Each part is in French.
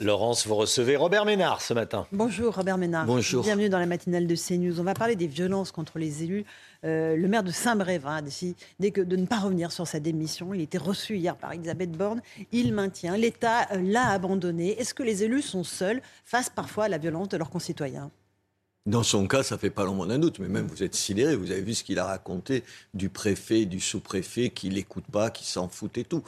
Laurence, vous recevez Robert Ménard ce matin. Bonjour Robert Ménard. Bonjour. Bienvenue dans la matinale de CNews. On va parler des violences contre les élus. Euh, le maire de Saint-Brévin a décidé que de ne pas revenir sur sa démission. Il était reçu hier par Elisabeth Borne. Il maintient. L'État l'a abandonné. Est-ce que les élus sont seuls face parfois à la violence de leurs concitoyens? Dans son cas, ça fait pas longtemps d'un doute, mais même vous êtes sidéré. Vous avez vu ce qu'il a raconté du préfet, du sous-préfet, qui l'écoute pas, qui s'en fout et tout.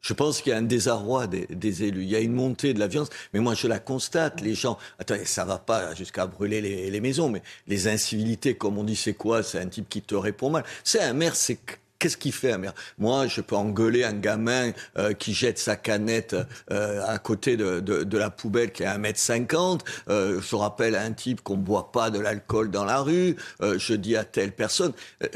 Je pense qu'il y a un désarroi des, élus. Il y a une montée de la violence. Mais moi, je la constate. Les gens, attendez, ça va pas jusqu'à brûler les, les maisons, mais les incivilités, comme on dit, c'est quoi? C'est un type qui te répond mal. C'est un maire, c'est Qu'est-ce qu'il fait un maire Moi, je peux engueuler un gamin euh, qui jette sa canette euh, à côté de, de, de, la poubelle qui est à 1m50. Euh, je rappelle à un type qu'on ne boit pas de l'alcool dans la rue. Je dis à telle personne.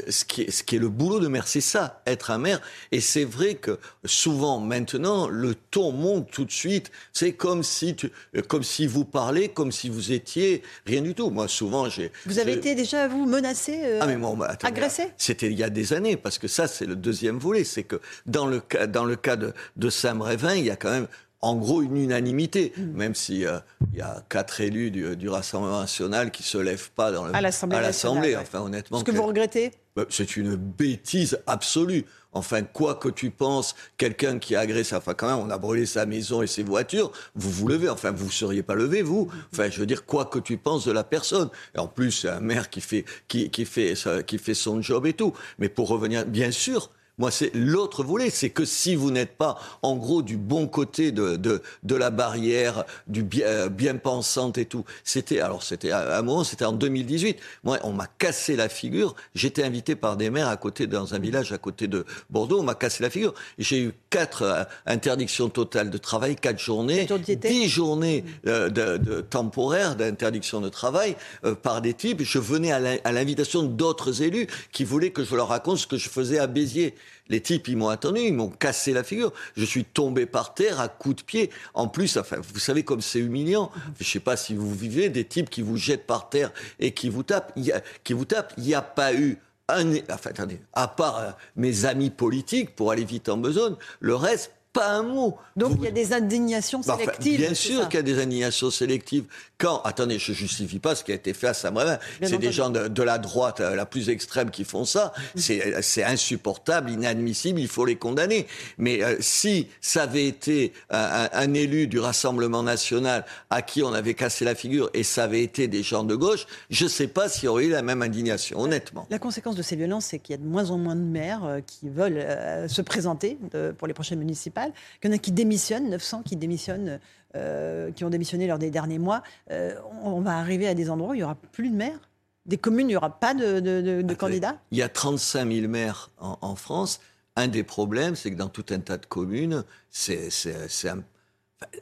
Ce, qui est, ce qui est le boulot de maire, c'est ça, être un maire. Et c'est vrai que souvent, maintenant, le ton monte tout de suite. C'est comme si, tu, comme si vous parlez, comme si vous étiez rien du tout. Moi, souvent, j'ai... Vous avez été déjà, vous, menacé, ah, mais bon, bah, attendez, agressé? C'était il y a des années, parce que ça, c'est le deuxième volet. C'est que dans le cas, de, de Saint-Brévin, il y a quand même en gros une unanimité, Mm. même s'il euh, y a quatre élus du, du Rassemblement national qui se lèvent pas dans le, À l'Assemblée nationale, ouais. Enfin, honnêtement, Ce que vous regrettez? Bah, c'est une bêtise absolue. Enfin, quoi que tu penses, quelqu'un qui a agressé, enfin quand même, on a brûlé sa maison et ses voitures, vous vous levez, enfin vous ne seriez pas levé, vous. Enfin, je veux dire, quoi que tu penses de la personne. Et en plus, c'est un maire qui fait, qui, qui, fait, qui fait son job et tout. Mais pour revenir, bien sûr, moi, c'est l'autre volet, c'est que si vous n'êtes pas, en gros, du bon côté de, de, de la barrière, du bien, euh, bien pensante et tout, c'était, alors c'était à un moment, c'était en 2018. Moi, on m'a cassé la figure. J'étais invité par des maires à côté, dans un village à côté de Bordeaux, on m'a cassé la figure. J'ai eu quatre euh, interdictions totales de travail, quatre journées, dix journées euh, de, de temporaires d'interdiction de travail euh, par des types. Je venais à l'invitation d'autres élus qui voulaient que je leur raconte ce que je faisais à Béziers. Les types, ils m'ont attendu, ils m'ont cassé la figure. Je suis tombé par terre à coups de pied. En plus, enfin, vous savez comme c'est humiliant. Je sais pas si vous vivez des types qui vous jettent par terre et qui vous tapent. Il qui vous tapent. Il n'y a pas eu un, enfin, attendez, à part euh, mes amis politiques pour aller vite en besogne, le reste, pas un mot. Donc Vous- il y a des indignations bah, enfin, sélectives. bien c'est sûr qu'il y a des indignations sélectives. Quand, attendez, je justifie pas ce qui a été fait à Saint-Brévin. Bien C'est des gens de, de la droite euh, la plus extrême qui font ça. C'est c'est insupportable, inadmissible, il faut les condamner. Mais euh, si ça avait été un, élu du Rassemblement national à qui on avait cassé la figure et ça avait été des gens de gauche, je sais pas s'il y aurait eu la même indignation, honnêtement. La conséquence de ces violences, c'est qu'il y a de moins en moins de maires euh, qui veulent euh, se présenter de- pour les prochaines municipales, qu'il y en a qui démissionnent, 900 qui démissionnent, euh, qui ont démissionné lors des derniers mois. Euh, on, va arriver à des endroits où il n'y aura plus de maires. Des communes, il n'y aura pas de, de- de- de Attendez, candidats. Il y a 35 000 maires en, en France. Un des problèmes, c'est que dans tout un tas de communes, c'est un-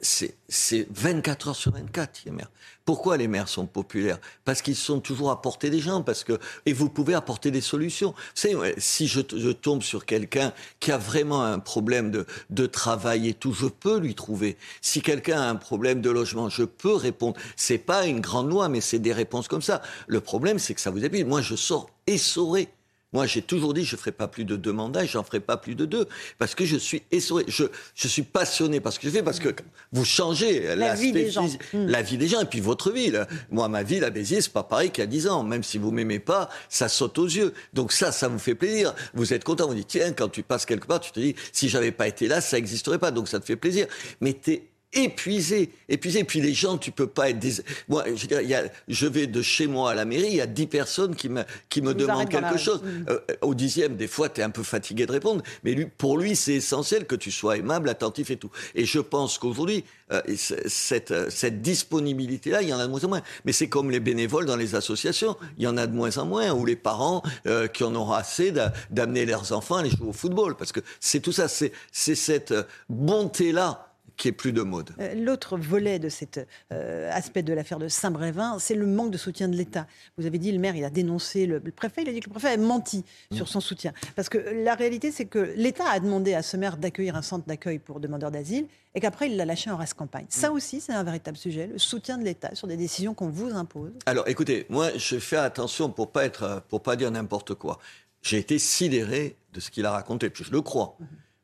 c'est- c'est 24 heures sur 24, les maires. Pourquoi les maires sont populaires? Parce qu'ils sont toujours à portée des gens, parce que et vous pouvez apporter des solutions. Vous savez, si je, tombe sur quelqu'un qui a vraiment un problème de, de travail et tout, je peux lui trouver. Si quelqu'un a un problème de logement, je peux répondre. C'est pas une grande loi, mais c'est des réponses comme ça. Le problème, c'est que ça vous épuise. Moi, je sors essoré. Moi, j'ai toujours dit, je ne ferai pas plus de deux mandats, et j'en ferai pas plus de deux, parce que je suis essoré. Je, je suis passionné par ce que je fais, parce que vous changez La vie des gens. physique- Mm. la vie des gens, et puis votre ville. Moi, ma ville à Béziers, c'est pas pareil qu'il y a 10 ans. Même si vous m'aimez pas, ça saute aux yeux. Donc ça, ça vous fait plaisir. Vous êtes content, vous dites, tiens, quand tu passes quelque part, tu te dis, si j'avais pas été là, ça n'existerait pas. Donc ça te fait plaisir. Mais t'es épuisé, épuisé. Et puis les gens, tu peux pas être des... Moi, je, dire, y a, je vais de chez moi à la mairie, il y a dix personnes qui me, qui me Vous demandent quelque la- chose. Mm. Euh, au dixième, des fois, tu es un peu fatigué de répondre, mais lui, pour lui, c'est essentiel que tu sois aimable, attentif et tout. Et je pense qu'aujourd'hui, euh, cette, euh, cette disponibilité-là, il y en a de moins en moins. Mais c'est comme les bénévoles dans les associations, il y en a de moins en moins, ou les parents euh, qui en auront assez d'a- d'amener leurs enfants à aller jouer au football, parce que c'est tout ça, c'est c'est cette euh, bonté-là qui est plus de mode. Euh, L'autre volet de cet euh, aspect de l'affaire de Saint-Brévin, c'est le manque de soutien de l'État. Vous avez dit, le maire, il a dénoncé le, le préfet, il a dit que le préfet a menti Mm. sur son soutien. Parce que la réalité, c'est que l'État a demandé à ce maire d'accueillir un centre d'accueil pour demandeurs d'asile et qu'après, il l'a lâché en race campagne. Ça Mm. aussi, c'est un véritable sujet, le soutien de l'État sur des décisions qu'on vous impose. Alors, écoutez, moi, je fais attention pour pas être, pour pas dire n'importe quoi. J'ai été sidéré de ce qu'il a raconté, puis je le crois.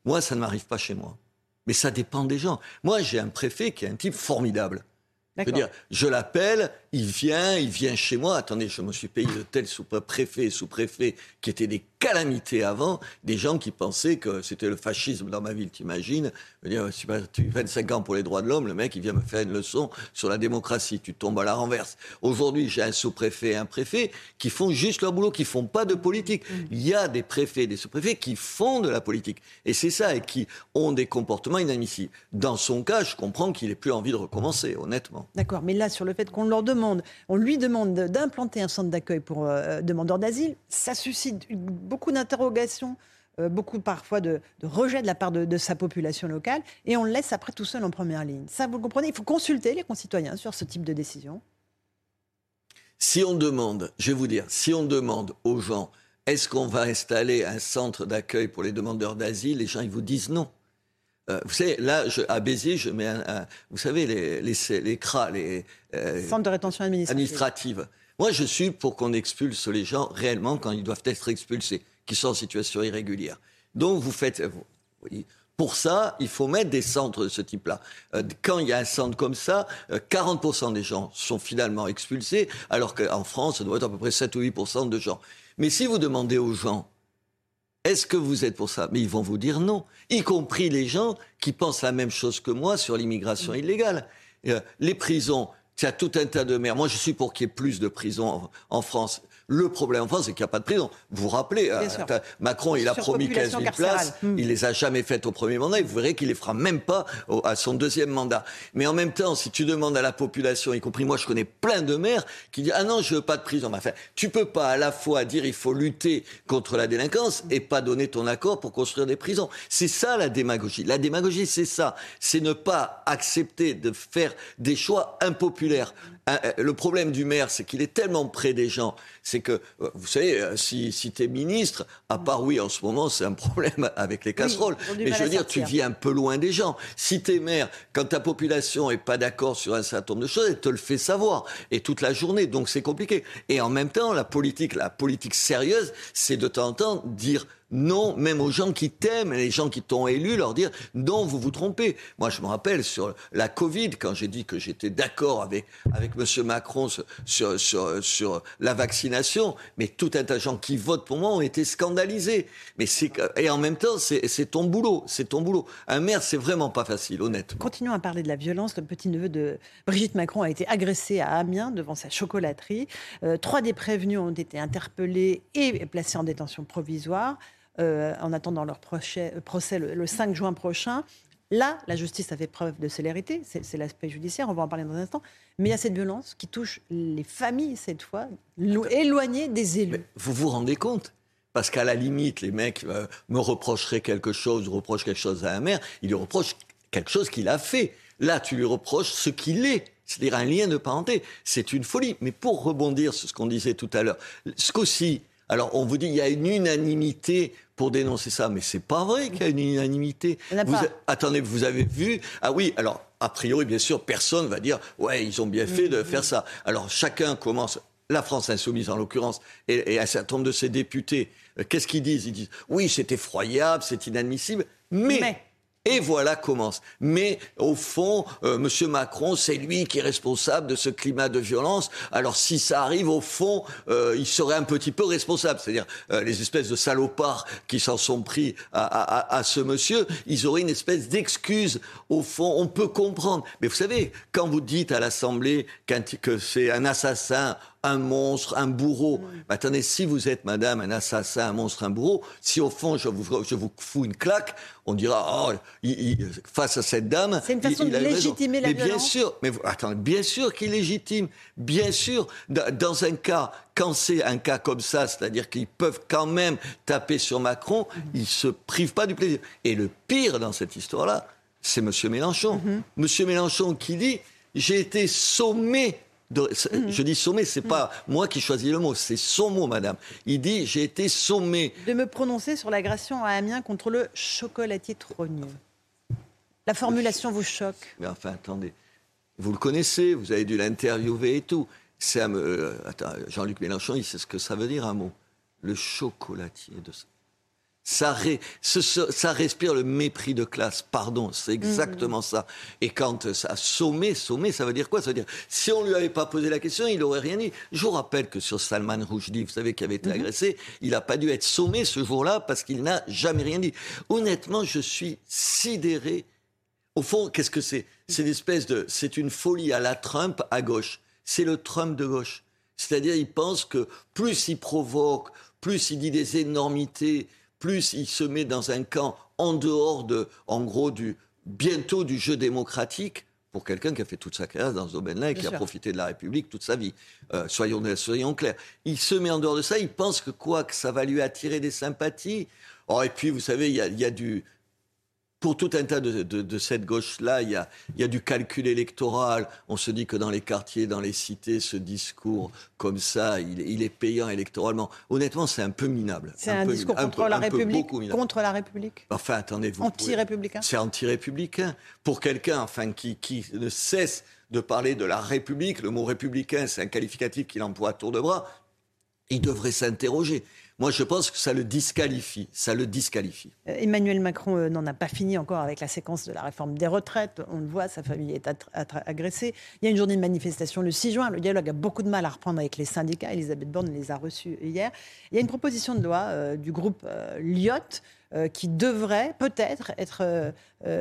Moi, ça ne m'arrive pas chez moi. Mais ça dépend des gens. Moi, j'ai un préfet qui est un type formidable. Je veux D'accord. dire, je l'appelle, il vient, il vient chez moi. Attendez, je me suis payé de tels sous-préfets et sous-préfets qui étaient des calamités avant, des gens qui pensaient que c'était le fascisme dans ma ville, t'imagines Je veux dire, tu 25 ans pour les droits de l'homme, le mec, il vient me faire une leçon sur la démocratie. Tu tombes à la renverse. Aujourd'hui, j'ai un sous-préfet et un préfet qui font juste leur boulot, qui font pas de politique. Il y a des préfets et des sous-préfets qui font de la politique. Et c'est ça, et qui ont des comportements inadmissibles. Dans son cas, je comprends qu'il ait plus envie de recommencer, honnêtement. D'accord, mais là, sur le fait qu'on leur demande, on lui demande de- d'implanter un centre d'accueil pour euh, demandeurs d'asile, ça suscite beaucoup d'interrogations, euh, beaucoup parfois de, de rejet de la part de, de sa population locale, et on le laisse après tout seul en première ligne. Ça, vous le comprenez Il faut consulter les concitoyens sur ce type de décision. Si on demande, je vais vous dire, si on demande aux gens, est-ce qu'on va installer un centre d'accueil pour les demandeurs d'asile, les gens ils vous disent non. Euh, vous savez, là, je, à Béziers, je mets un, un- vous savez, les, les, les CRA, les euh, Centre de rétention administrative. Moi, je suis pour qu'on expulse les gens réellement quand ils doivent être expulsés, qui sont en situation irrégulière. Donc, vous faites. vous- oui. Pour ça, il faut mettre des centres de ce type-là. Euh, quand il y a un centre comme ça, euh, 40% des gens sont finalement expulsés, alors qu'en France, ça doit être à peu près 7 ou 8% de gens. Mais si vous demandez aux gens, est-ce que vous êtes pour ça? Mais ils vont vous dire non, y compris les gens qui pensent la même chose que moi sur l'immigration illégale. Euh, les prisons, il y a tout un tas de maires. Moi, je suis pour qu'il y ait plus de prisons en France. Le problème en France, c'est qu'il n'y a pas de prison. Vous vous rappelez, euh, Macron, il a promis 15 Surpopulation 000 carcérale. places. Hmm. Il les a jamais faites au premier mandat. Et vous verrez qu'il les fera même pas au- à son deuxième mandat. Mais en même temps, si tu demandes à la population, y compris moi, je connais plein de maires qui disent ah non, je veux pas de prison. Enfin, tu peux pas à la fois dire il faut lutter contre la délinquance et pas donner ton accord pour construire des prisons. C'est ça la démagogie. La démagogie, c'est ça. C'est ne pas accepter de faire des choix impopulaires. Un- euh, Le problème du maire, c'est qu'il est tellement près des gens. C'est que, euh, vous savez, euh, si, si tu es ministre, à part, oui, en ce moment, c'est un problème avec les casseroles. Mais je veux dire, tu vis un peu loin des gens. Si tu es maire, quand ta population est pas d'accord sur un certain nombre de choses, elle te le fait savoir. Et toute la journée. Donc c'est compliqué. Et en même temps, la politique, la politique sérieuse, c'est de temps en temps dire non, même aux gens qui t'aiment, les gens qui t'ont élu, leur dire non, vous vous trompez. Moi, je me rappelle sur la Covid, quand j'ai dit que j'étais d'accord avec, M. Macron sur, la vaccination, mais tout un tas de gens qui votent pour moi ont été scandalisés. Mais et en même temps, c'est, c'est ton boulot, c'est ton boulot. Un maire, c'est vraiment pas facile, honnêtement. Continuons à parler de la violence. Le petit-neveu de Brigitte Macron a été agressé à Amiens devant sa chocolaterie. Euh, trois des prévenus ont été interpellés et placés en détention provisoire euh, en attendant leur procès, procès le, le 5 juin prochain. Là, la justice a fait preuve de célérité, c'est l'aspect judiciaire, on va en parler dans un instant. Mais il y a cette violence qui touche les familles, cette fois, lo- éloignées des élus. Vous vous rendez compte? Parce qu'à la limite, les mecs euh, me reprocheraient quelque chose, reprochent quelque chose à un maire, ils lui reprochent quelque chose qu'il a fait. Là, tu lui reproches ce qu'il est. C'est-à-dire un lien de parenté. C'est une folie. Mais pour rebondir sur ce qu'on disait tout à l'heure, ce qu'aussi, alors on vous dit il y a une unanimité pour dénoncer ça, mais c'est pas vrai qu'il y a une unanimité. A Vous attendez, vous avez vu Ah oui, alors a priori, bien sûr, personne va dire ouais, ils ont bien fait de faire ça. Alors chacun commence. La France insoumise, en l'occurrence, et, et un certain nombre de ses députés, euh, qu'est-ce qu'ils disent? Ils disent oui, c'est effroyable, c'est inadmissible, mais, Mais. Et voilà commence. Mais au fond, euh, Monsieur Macron, c'est lui qui est responsable de ce climat de violence. Alors si ça arrive, au fond, euh, il serait un petit peu responsable. C'est-à-dire euh, les espèces de salopards qui s'en sont pris à, à, à, ce monsieur, ils auraient une espèce d'excuse. Au fond, on peut comprendre. Mais vous savez, quand vous dites à l'Assemblée que c'est un assassin, un monstre, un bourreau. Mais attendez, si vous êtes, madame, un assassin, un monstre, un bourreau, si au fond je vous, je vous fous une claque, on dira, oh, face à cette dame. C'est une façon de légitimer la mais violence. Bien sûr, mais attendez, bien sûr qu'il légitime. Bien sûr, dans un cas, quand c'est un cas comme ça, c'est-à-dire qu'ils peuvent quand même taper sur Macron, ils se privent pas du plaisir. Et le pire dans cette histoire-là, c'est M. Mélenchon. M. Mhm. Mélenchon qui dit, j'ai été sommé Mhm. Je dis sommé, c'est pas moi qui choisis le mot, c'est son mot, madame. Il dit j'ai été sommé. De me prononcer sur l'agression à Amiens contre le chocolatier trogneux. La formulation vous choque Mais enfin, attendez. Vous le connaissez, vous avez dû l'interviewer et tout. Euh, Jean-Luc Mélenchon, il sait ce que ça veut dire un mot. Le chocolatier de ça, ça, respire le mépris de classe, pardon, c'est exactement mm. ça. Et quand ça sommet, sommet, ça veut dire quoi? Ça veut dire, si on lui avait pas posé la question, il aurait rien dit. Je vous rappelle que sur Salman Rushdie, vous savez, qui avait été mm-hmm. agressé, il n'a pas dû être sommé ce jour-là parce qu'il n'a jamais rien dit. Honnêtement, je suis sidéré. Au fond, qu'est-ce que c'est? C'est une espèce de, c'est une folie à la Trump à gauche. C'est le Trump de gauche. C'est-à-dire, il pense que plus il provoque, plus il dit des énormités, plus il se met dans un camp en dehors de, en gros, du, bientôt du jeu démocratique pour quelqu'un qui a fait toute sa carrière dans ce domaine-là et qui a profité de la République toute sa vie. Euh, soyons, soyons clairs. Il se met en dehors de ça, il pense que quoi, que ça va lui attirer des sympathies. Oh, et puis, vous savez, il y a, du, pour tout un tas de, cette gauche-là, il y, a, du calcul électoral. On se dit que dans les quartiers, dans les cités, ce discours comme ça, il, est payant électoralement. Honnêtement, c'est un peu minable. C'est un, discours contre, la République, contre la République Enfin, attendez, vous Anti-républicain C'est anti-républicain. Pour quelqu'un enfin, qui, qui ne cesse de parler de la République, le mot républicain, c'est un qualificatif qu'il emploie à tour de bras, il devrait s'interroger. Moi, je pense que ça le disqualifie. Ça le disqualifie. Euh, Emmanuel Macron euh, n'en a pas fini encore avec la séquence de la réforme des retraites. On le voit, sa famille est agressée. Il y a une journée de manifestation le 6 juin. Le dialogue a beaucoup de mal à reprendre avec les syndicats. Elisabeth Borne les a reçus hier. Il y a une proposition de loi euh, du groupe Lyot qui devrait peut-être être,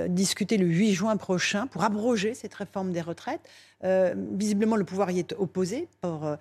discutée le 8 juin prochain pour abroger cette réforme des retraites. visiblement, le pouvoir y est opposé pour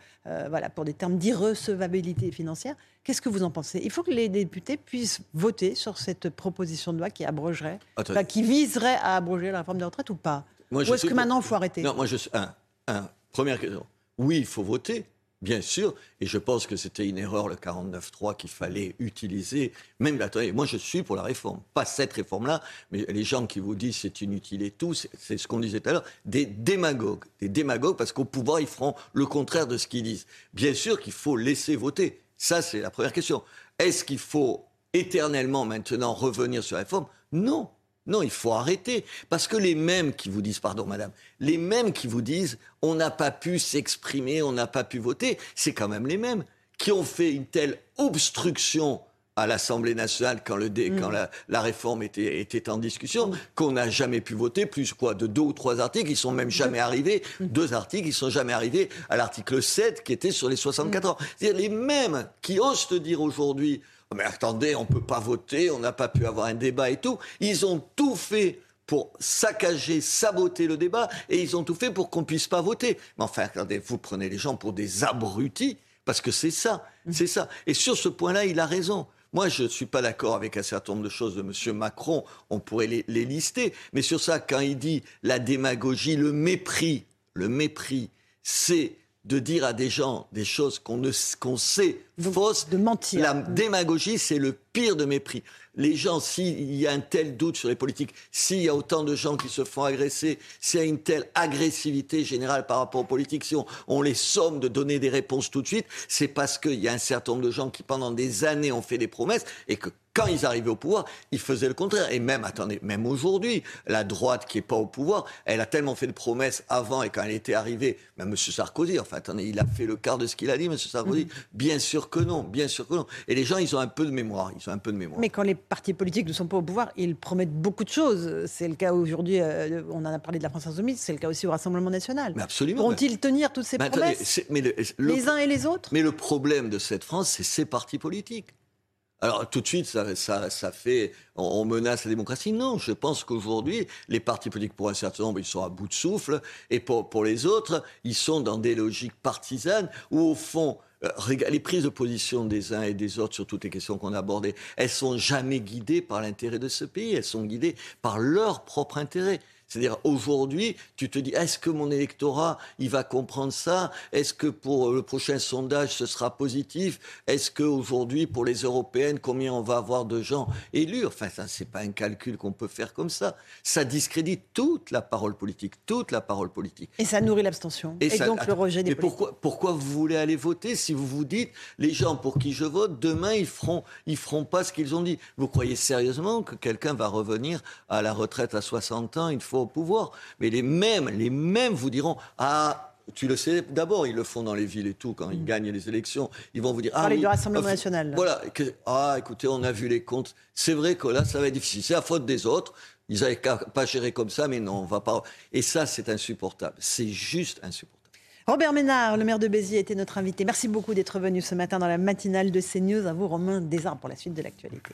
des termes d'irrecevabilité financière. Qu'est-ce que vous en pensez? Il faut que les députés puissent voter sur cette proposition de loi qui abrogerait, qui viserait à abroger la réforme des retraites ou pas? Ou est-ce que maintenant il faut arrêter? Non, moi je suis un, un, première question. Oui, il faut voter. Bien sûr, et je pense que c'était une erreur le 49.3 qu'il fallait utiliser. Même attendez, moi je suis pour la réforme, pas cette réforme-là, mais les gens qui vous disent c'est inutile et tout, c'est ce qu'on disait tout à l'heure, des démagogues, des démagogues parce qu'au pouvoir ils feront le contraire de ce qu'ils disent. Bien sûr qu'il faut laisser voter, ça, c'est la première question. Est-ce qu'il faut éternellement maintenant revenir sur la réforme Non. Non, il faut arrêter. Parce que les mêmes qui vous disent, pardon madame, les mêmes qui vous disent on n'a pas pu s'exprimer, on n'a pas pu voter, c'est quand même les mêmes qui ont fait une telle obstruction à l'Assemblée nationale quand, le dé, quand mm. la, réforme était, était en discussion, mm. qu'on n'a jamais pu voter, plus quoi, de deux ou trois articles, ils sont même jamais arrivés, mm. deux articles, ils sont jamais arrivés à l'article 7 qui était sur les 64 ans. C'est-à-dire les mêmes qui osent te dire aujourd'hui, oh, mais attendez, on peut pas voter, on n'a pas pu avoir un débat et tout, ils ont tout fait pour saccager, saboter le débat, et ils ont tout fait pour qu'on puisse pas voter. Mais enfin, attendez, vous prenez les gens pour des abrutis, parce que c'est ça, c'est ça. Et sur ce point-là, il a raison. Moi, je ne suis pas d'accord avec un certain nombre de choses de M. Macron, on pourrait les, lister, mais sur ça, quand il dit la démagogie, le mépris, le mépris, c'est de dire à des gens des choses qu'on qu'on sait fausses. De mentir. La démagogie, c'est le pire de mépris les gens, s'il y a un tel doute sur les politiques, s'il y a autant de gens qui se font agresser, s'il y a une telle agressivité générale par rapport aux politiques, si on, les somme de donner des réponses tout de suite, c'est parce qu'il y a un certain nombre de gens qui, pendant des années, ont fait des promesses et que quand ils arrivaient au pouvoir, ils faisaient le contraire. Et même, attendez, même aujourd'hui, la droite qui est pas au pouvoir, elle a tellement fait de promesses avant et quand elle était arrivée, même M. Sarkozy, enfin, attendez, il a fait le quart de ce qu'il a dit, M. Sarkozy. Mm. Bien sûr que non, bien sûr que non. Et les gens, ils ont un peu de mémoire, ils ont un peu de mémoire. Mais quand les partis politiques ne sont pas au pouvoir, ils promettent beaucoup de choses. C'est le cas aujourd'hui, euh, on en a parlé de la France Insoumise, c'est le cas aussi au Rassemblement National. Mais absolument. Vont-ils tenir toutes ces promesses Les uns et les autres Mais le problème de cette France, c'est ces partis politiques. Alors tout de suite, ça, fait, on, menace la démocratie. Non, je pense qu'aujourd'hui, les partis politiques, pour un certain nombre, ils sont à bout de souffle, et pour, pour les autres, ils sont dans des logiques partisanes où, au fond, euh, les prises de position des uns et des autres sur toutes les questions qu'on a abordées, elles sont jamais guidées par l'intérêt de ce pays, elles sont guidées par leur propre intérêt. C'est-à-dire aujourd'hui, tu te dis, est-ce que mon électorat, il va comprendre ça? Est-ce que pour le prochain sondage, ce sera positif? Est-ce qu'aujourd'hui, pour les européennes, combien on va avoir de gens élus? Enfin, ça, c'est pas un calcul qu'on peut faire comme ça. Ça discrédite toute la parole politique, toute la parole politique. Et ça nourrit l'abstention. Et, donc le rejet des Mais pourquoi, pourquoi vous voulez aller voter si vous vous dites, les gens pour qui je vote, demain, ils feront, ils feront pas ce qu'ils ont dit? Vous croyez sérieusement que quelqu'un va revenir à la retraite à 60 ans Il faut au pouvoir. Mais les mêmes, les mêmes vous diront Ah, tu le sais, d'abord, ils le font dans les villes et tout, quand ils gagnent les élections. Ils vont vous dire. Ah, oui, du Rassemblement national. Voilà. ah, écoutez, on a vu les comptes. C'est vrai que là, ça va être difficile. C'est la faute des autres. Ils n'avaient pas géré comme ça, mais non, on va pas. Et ça, c'est insupportable. C'est juste insupportable. Robert Ménard, le maire de Béziers, était notre invité. Merci beaucoup d'être venu ce matin dans la matinale de CNews. À vous, Romain Desarmes, pour la suite de l'actualité.